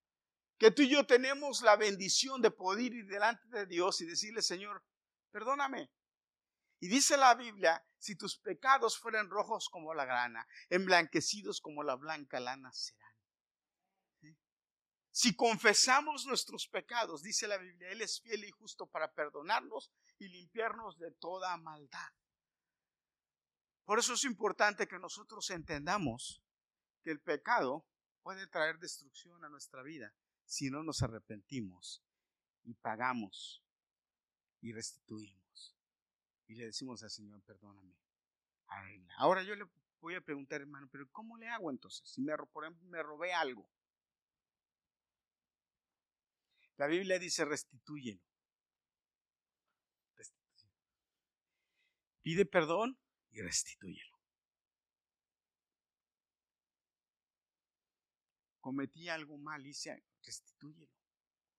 Que tú y yo tenemos la bendición de poder ir delante de Dios y decirle, Señor, perdóname. Y dice la Biblia, si tus pecados fueran rojos como la grana, emblanquecidos como la blanca lana serán. Si confesamos nuestros pecados, dice la Biblia, Él es fiel y justo para perdonarnos y limpiarnos de toda maldad. Por eso es importante que nosotros entendamos que el pecado puede traer destrucción a nuestra vida si no nos arrepentimos y pagamos y restituimos. Y le decimos al Señor, perdóname. Ahora yo le voy a preguntar, hermano, pero ¿cómo le hago entonces? Si me, me robé algo. La Biblia dice restituyelo. Pide perdón y restitúyelo. Cometí algo mal, hice, restitúyelo,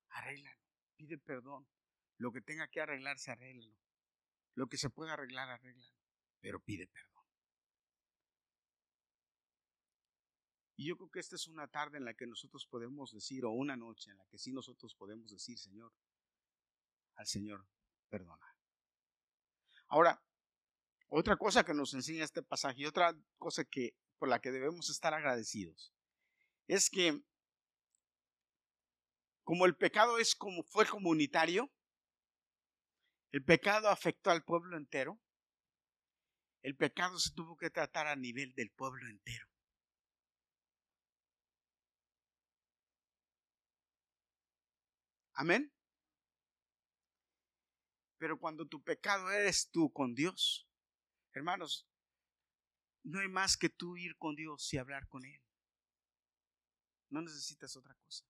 arréglalo, pide perdón. Lo que tenga que arreglarse, arréglalo. Lo que se pueda arreglar, arréglalo, pero pide perdón. Y yo creo que esta es una tarde en la que nosotros podemos decir, o una noche en la que sí nosotros podemos decir, Señor, al Señor, perdona. Ahora, otra cosa que nos enseña este pasaje y otra cosa que por la que debemos estar agradecidos es que como el pecado es como fue comunitario, el pecado afectó al pueblo entero. El pecado se tuvo que tratar a nivel del pueblo entero. Amén. Pero cuando tu pecado eres tú con Dios, Hermanos, no hay más que tú ir con Dios y hablar con Él. No necesitas otra cosa.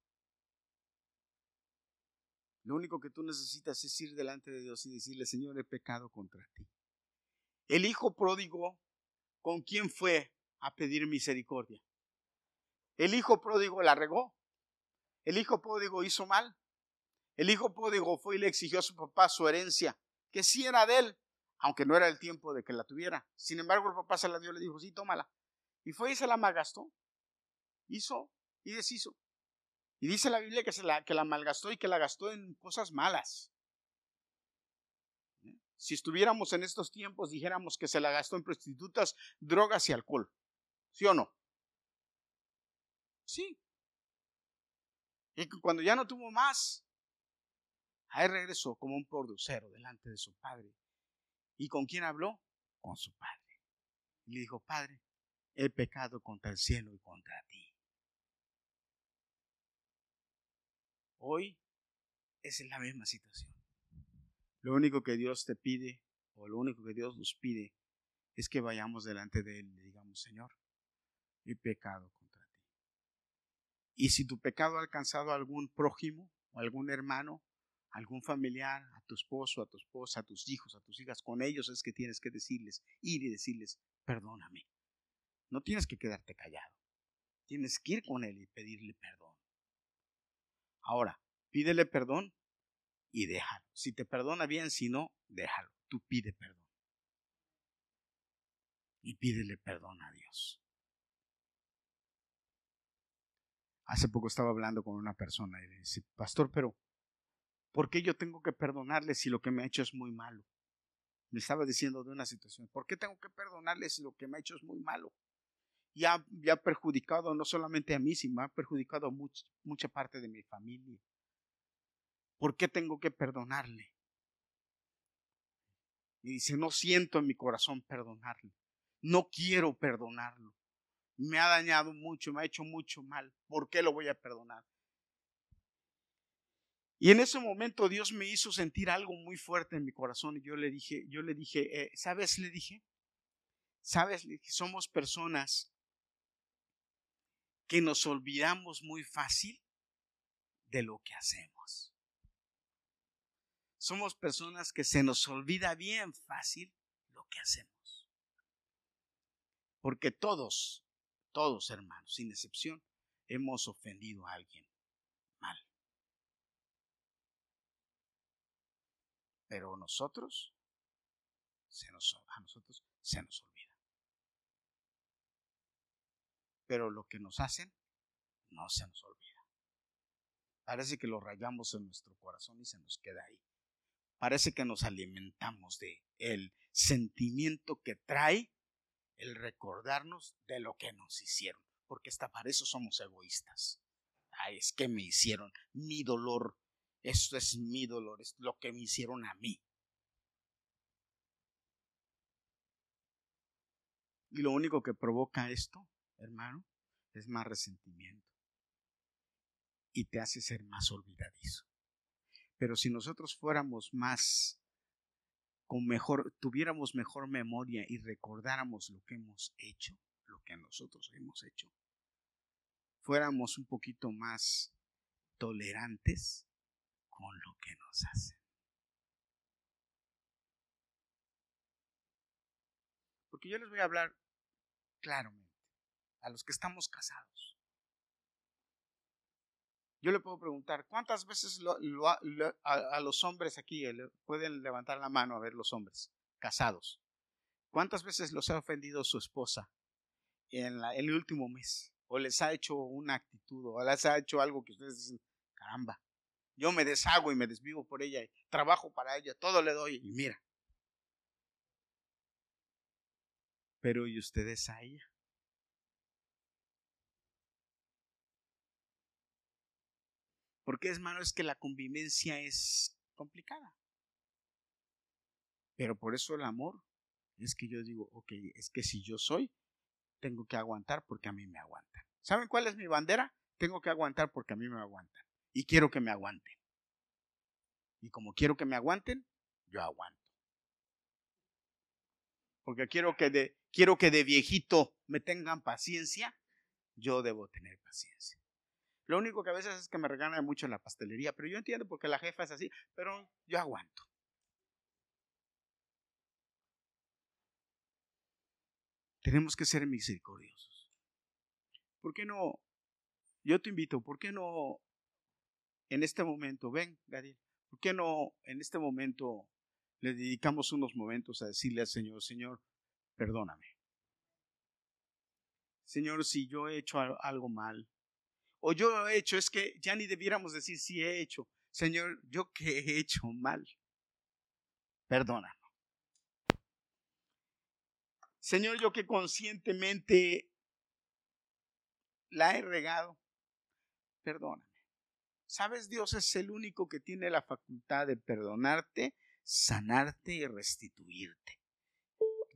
Lo único que tú necesitas es ir delante de Dios y decirle, Señor, he pecado contra ti. El hijo pródigo, ¿con quién fue a pedir misericordia? El hijo pródigo la regó. El hijo pródigo hizo mal. El hijo pródigo fue y le exigió a su papá su herencia, que sí era de él, aunque no era el tiempo de que la tuviera. Sin embargo, el papá se la dio, le dijo, sí, tómala. Y fue y se la malgastó. Hizo y deshizo. Y dice la Biblia que, se la, malgastó y que la gastó en cosas malas. Si estuviéramos en estos tiempos, dijéramos que se la gastó en prostitutas, drogas y alcohol. ¿Sí o no? Sí. Y cuando ya no tuvo más, ahí regresó como un porducero delante de su padre ¿Y con quién habló? Con su padre. Y le dijo, Padre, he pecado contra el cielo y contra ti. Hoy es la misma situación. Lo único que Dios te pide, o lo único que Dios nos pide, es que vayamos delante de Él y digamos, Señor, he pecado contra ti. Y si tu pecado ha alcanzado a algún prójimo o algún hermano, algún familiar, a tu esposo, a tu esposa, a tus hijos, a tus hijas, con ellos es que tienes que decirles, ir y decirles, perdóname. No tienes que quedarte callado. Tienes que ir con él y pedirle perdón. Ahora, pídele perdón y déjalo. Si te perdona bien, si no, déjalo. Tú pide perdón. Y pídele perdón a Dios. Hace poco estaba hablando con una persona y le dice, pastor, pero ¿Por qué yo tengo que perdonarle si lo que me ha hecho es muy malo? Me estaba diciendo de una situación. ¿Por qué tengo que perdonarle si lo que me ha hecho es muy malo? Y ha, perjudicado no solamente a mí, sino ha perjudicado a mucha parte de mi familia. ¿Por qué tengo que perdonarle? Y dice, no siento en mi corazón perdonarle. No quiero perdonarlo. Me ha dañado mucho, me ha hecho mucho mal. ¿Por qué lo voy a perdonar? Y en ese momento Dios me hizo sentir algo muy fuerte en mi corazón y yo le dije, yo le dije, eh, ¿sabes? Le dije, ¿sabes? somos personas que nos olvidamos muy fácil de lo que hacemos. Somos personas que se nos olvida bien fácil lo que hacemos. Porque todos, todos hermanos, sin excepción, hemos ofendido a alguien. Pero nosotros, se nos, a nosotros se nos olvida. Pero lo que nos hacen, no se nos olvida. Parece que lo rayamos en nuestro corazón y se nos queda ahí. parece que nos alimentamos de el sentimiento que trae el recordarnos de lo que nos hicieron, porque hasta para eso somos egoístas. Ay, es que me hicieron mi dolor, esto es mi dolor, es lo que me hicieron a mí. Y lo único que provoca esto, hermano, es más resentimiento. Y te hace ser más olvidadizo. Pero si nosotros fuéramos más, con mejor, tuviéramos mejor memoria y recordáramos lo que hemos hecho, lo que nosotros hemos hecho, fuéramos un poquito más tolerantes con lo que nos hacen. Porque yo les voy a hablar claramente a los que estamos casados. Yo le puedo preguntar, ¿cuántas veces a, los hombres aquí pueden levantar la mano a ver los hombres casados? ¿Cuántas veces los ha ofendido su esposa en, el último mes? ¿O les ha hecho una actitud o les ha hecho algo que ustedes dicen, caramba, yo me deshago y me desvivo por ella, y trabajo para ella, todo le doy y mira. Pero ¿y ustedes a ella? Porque es malo, es que la convivencia es complicada. Pero por eso el amor es que yo digo, ok, es que si yo soy, tengo que aguantar porque a mí me aguantan. ¿Saben cuál es mi bandera? Tengo que aguantar porque a mí me aguantan. Y quiero que me aguanten. Y como quiero que me aguanten, yo aguanto. Porque quiero que de, quiero que de viejito me tengan paciencia, yo debo tener paciencia. Lo único que a veces es que me regana mucho en la pastelería, pero yo entiendo porque la jefa es así, pero yo aguanto. Tenemos que ser misericordiosos. ¿Por qué no? Yo te invito, ¿por qué no en este momento, ven, Gadiel, ¿por qué no en este momento le dedicamos unos momentos a decirle al Señor, Señor, perdóname? Señor, si yo he hecho algo mal, o yo he hecho, es que ya ni debiéramos decir si he hecho. Señor, yo que he hecho mal, perdóname. Señor, yo que conscientemente la he regado, perdóname. Sabes, Dios es el único que tiene la facultad de perdonarte, sanarte y restituirte,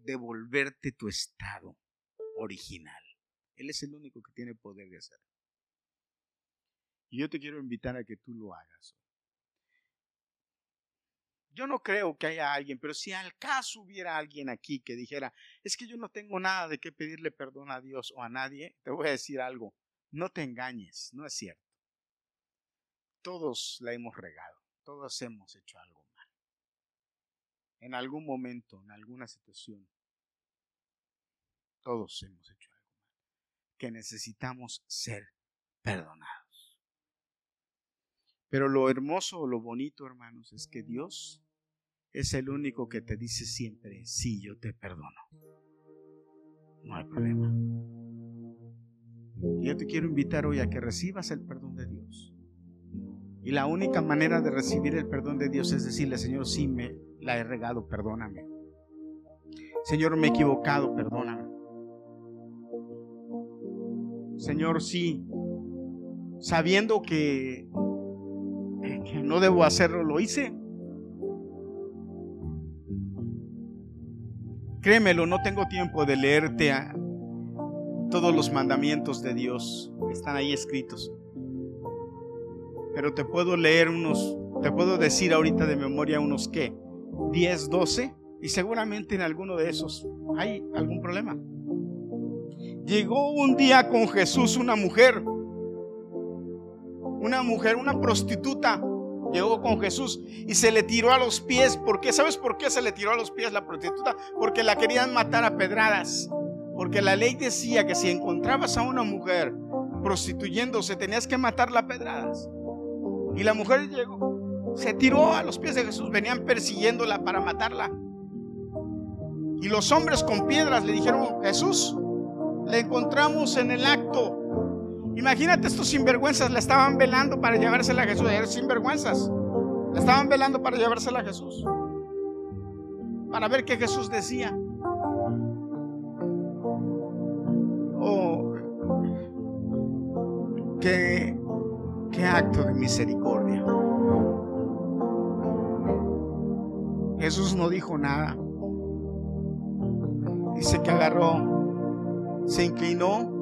devolverte tu estado original. Él es el único que tiene poder de hacerlo. Y yo te quiero invitar a que tú lo hagas. Yo no creo que haya alguien, pero si al caso hubiera alguien aquí que dijera, es que yo no tengo nada de qué pedirle perdón a Dios o a nadie, te voy a decir algo, no te engañes, no es cierto. Todos la hemos regado, todos hemos hecho algo mal. En algún momento, en alguna situación, todos hemos hecho algo mal, que necesitamos ser perdonados. Pero lo hermoso lo bonito, hermanos, es que Dios es el único que te dice siempre, sí, yo te perdono. No hay problema. Yo te quiero invitar hoy a que recibas el perdón de Dios. Y la única manera de recibir el perdón de Dios es decirle, Señor, sí me la he regado, perdóname. Señor, me he equivocado, perdóname. Señor, sí, sabiendo que no debo hacerlo, lo hice. Créemelo, no tengo tiempo de leerte todos los mandamientos de Dios. Están ahí escritos. Pero te puedo leer unos, te puedo decir ahorita de memoria unos qué, 10, 12, y seguramente en alguno de esos hay algún problema. Llegó un día con Jesús una mujer, una mujer, una prostituta, llegó con Jesús y se le tiró a los pies. ¿Por qué? ¿Sabes por qué se le tiró a los pies la prostituta? Porque la querían matar a pedradas. Porque la ley decía que si encontrabas a una mujer prostituyéndose, tenías que matarla a pedradas. Y la mujer llegó, se tiró a los pies de Jesús, venían persiguiéndola para matarla. Y los hombres con piedras le dijeron, Jesús, le encontramos en el acto Imagínate, estos sinvergüenzas la estaban velando para llevársela a Jesús. Eran sinvergüenzas. Estaban velando para llevársela a Jesús. Para ver qué Jesús decía. Oh, qué, qué acto de misericordia. Jesús no dijo nada. Dice que agarró, se inclinó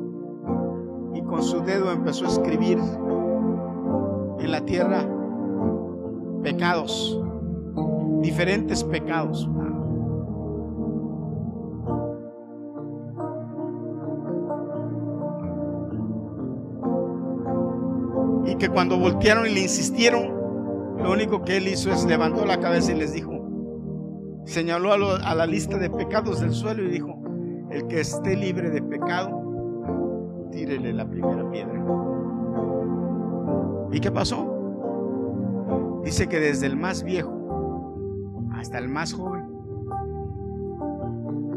con su dedo empezó a escribir en la tierra pecados, diferentes pecados. Y que cuando voltearon y le insistieron, lo único que él hizo es levantó la cabeza y les dijo, señaló a, la lista de pecados del suelo y dijo, el que esté libre de pecado, tírele la primera piedra. ¿Y qué pasó? Dice que desde el más viejo hasta el más joven,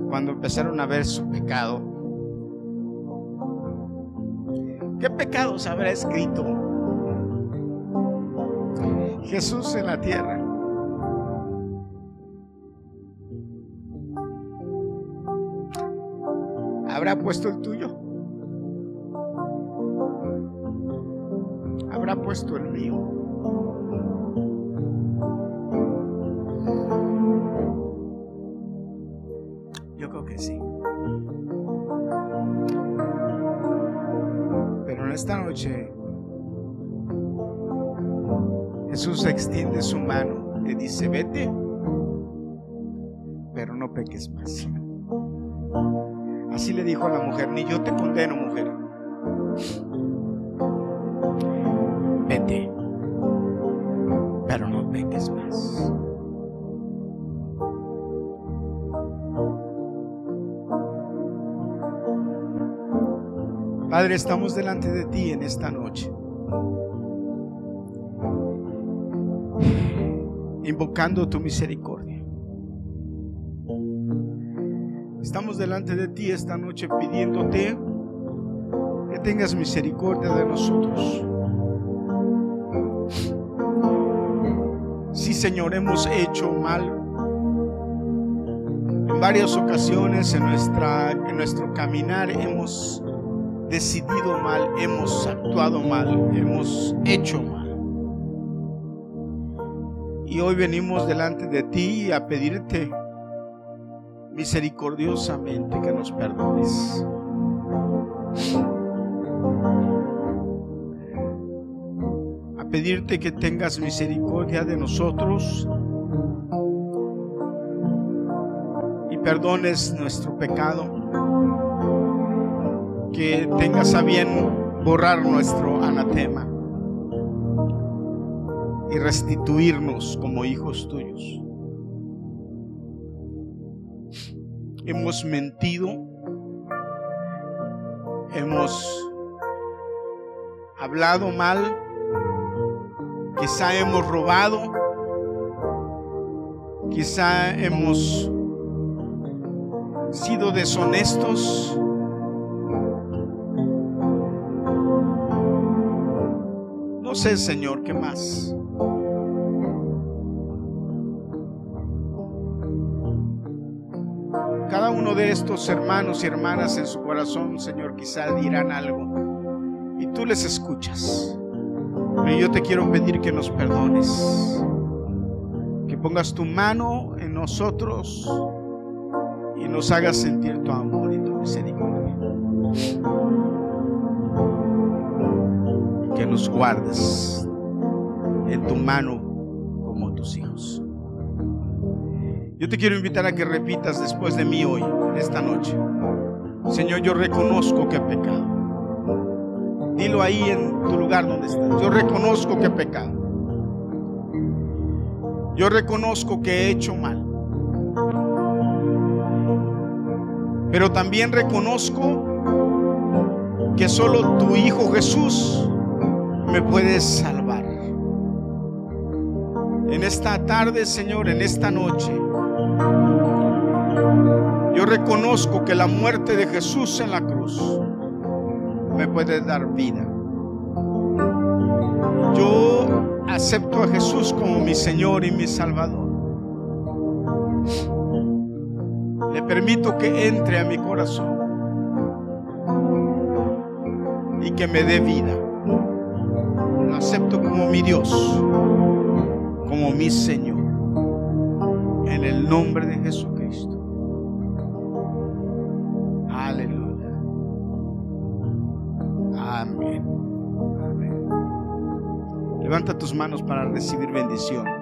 cuando empezaron a ver su pecado, ¿qué pecados habrá escrito Jesús en la tierra? ¿Habrá puesto el tuyo? Puesto el mío? Yo creo que sí. Pero en esta noche Jesús extiende su mano, te dice, vete, pero no peques más. Así le dijo a la mujer, ni yo te condeno, mujer. Estamos delante de ti en esta noche. Invocando tu misericordia. Estamos delante de ti esta noche pidiéndote que tengas misericordia de nosotros. Sí, Señor, hemos hecho mal. En varias ocasiones en, en nuestro caminar hemos decidido mal, hemos actuado mal, hemos hecho mal. Y hoy venimos delante de ti a pedirte misericordiosamente que nos perdones. A pedirte que tengas misericordia de nosotros y perdones nuestro pecado. Que tengas a bien borrar nuestro anatema y restituirnos como hijos tuyos. hemos mentido, hemos hablado mal, quizá hemos robado, quizá hemos sido deshonestos. No sé, Señor, ¿qué más? uno de estos hermanos y hermanas en su corazón, Señor, quizá dirán algo y tú les escuchas. Pero yo te quiero pedir que nos perdones, que pongas tu mano en nosotros y nos hagas sentir tu amor y tu misericordia. Que nos guardes en tu mano como tus hijos. Yo te quiero invitar a que repitas después de mí hoy, esta noche. Señor, yo reconozco que he pecado. Dilo ahí en tu lugar donde estás. Yo reconozco que he pecado. Yo reconozco que he hecho mal. Pero también reconozco que solo tu Hijo Jesús me puede salvar. En esta tarde, Señor, en esta noche, yo reconozco que la muerte de Jesús en la cruz me puede dar vida. Yo acepto a Jesús como mi Señor y mi Salvador. Le permito que entre a mi corazón y que me dé vida. Acepto como mi Dios, como mi Señor. En el nombre de Jesucristo. Aleluya. Amén. Amén. Levanta tus manos para recibir bendición.